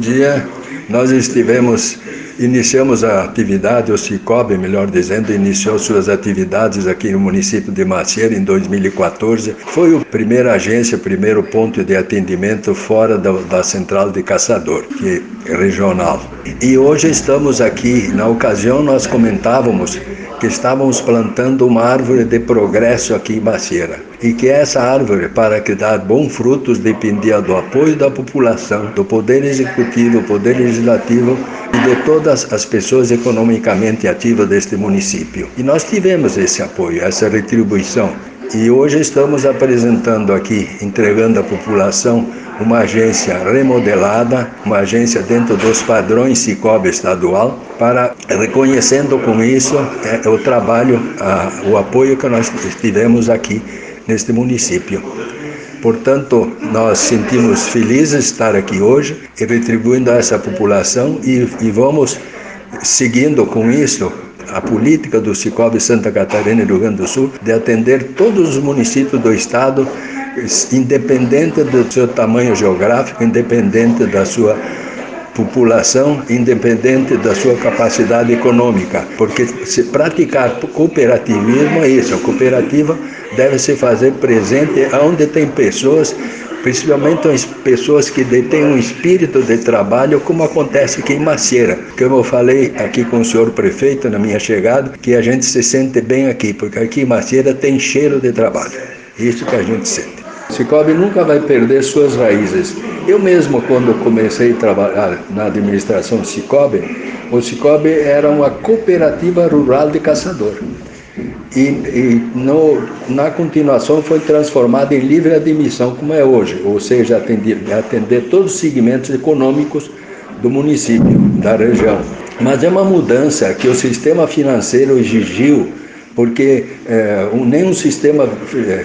dia. Nós estivemos, iniciamos a atividade, o Cicobi, melhor dizendo, iniciou suas atividades aqui no município de Macieira em 2014. Foi a primeira agência, o primeiro ponto de atendimento fora da, da central de caçador, que é regional. E hoje estamos aqui, na ocasião nós comentávamos que estávamos plantando uma árvore de progresso aqui em Macieira e que essa árvore, para que dar bons frutos, dependia do apoio da população, do poder executivo, poder legislativo e de todas as pessoas economicamente ativas deste município. E nós tivemos esse apoio, essa retribuição. E hoje estamos apresentando aqui, entregando à população uma agência remodelada, uma agência dentro dos padrões Cicobi estadual, para reconhecendo com isso é, o trabalho, a, o apoio que nós tivemos aqui neste município. Portanto, nós sentimos felizes de estar aqui hoje e retribuindo a essa população e, e vamos seguindo com isso a política do Cicobi Santa Catarina e do Rio Grande do Sul de atender todos os municípios do estado, independente do seu tamanho geográfico, independente da sua população, independente da sua capacidade econômica, porque se praticar cooperativismo é isso, a cooperativa deve se fazer presente onde tem pessoas principalmente as pessoas que detêm um espírito de trabalho, como acontece aqui em Macieira. Como eu falei aqui com o senhor prefeito na minha chegada, que a gente se sente bem aqui, porque aqui em Macieira tem cheiro de trabalho. Isso que a gente sente. Cicobi nunca vai perder suas raízes. Eu mesmo, quando comecei a trabalhar na administração Cicobi, o Cicobi era uma cooperativa rural de caçador e, e no, na continuação foi transformada em livre admissão, como é hoje, ou seja, atender, atender todos os segmentos econômicos do município, da região. Mas é uma mudança que o sistema financeiro exigiu, porque é, nenhum sistema eh,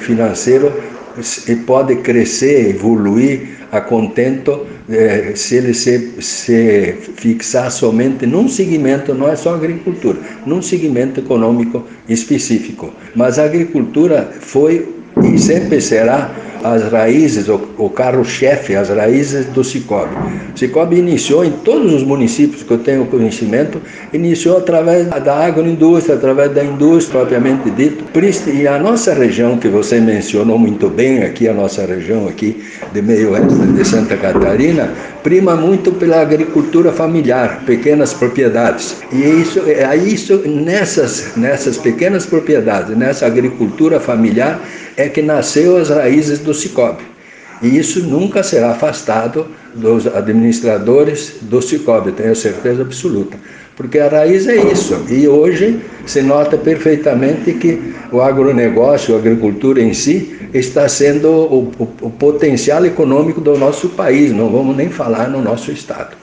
financeiro pode crescer, evoluir a contento eh, se ele se, se fixar somente num segmento, não é só agricultura, num segmento econômico específico. Mas a agricultura foi e sempre será as raízes, o, o carro-chefe, as raízes do Cicobi. O Cicobi iniciou em todos os municípios que eu tenho conhecimento, iniciou através da agroindústria, através da indústria propriamente dito. E a nossa região, que você mencionou muito bem aqui, a nossa região aqui de meio oeste de Santa Catarina, prima muito pela agricultura familiar, pequenas propriedades. E isso, é isso nessas, nessas pequenas propriedades, nessa agricultura familiar, é que nasceu as raízes do Cicobi. E isso nunca será afastado dos administradores do Cicobi, tenho certeza absoluta. Porque a raiz é isso. E hoje se nota perfeitamente que o agronegócio, a agricultura em si, está sendo o, o, o potencial econômico do nosso país, não vamos nem falar no nosso estado.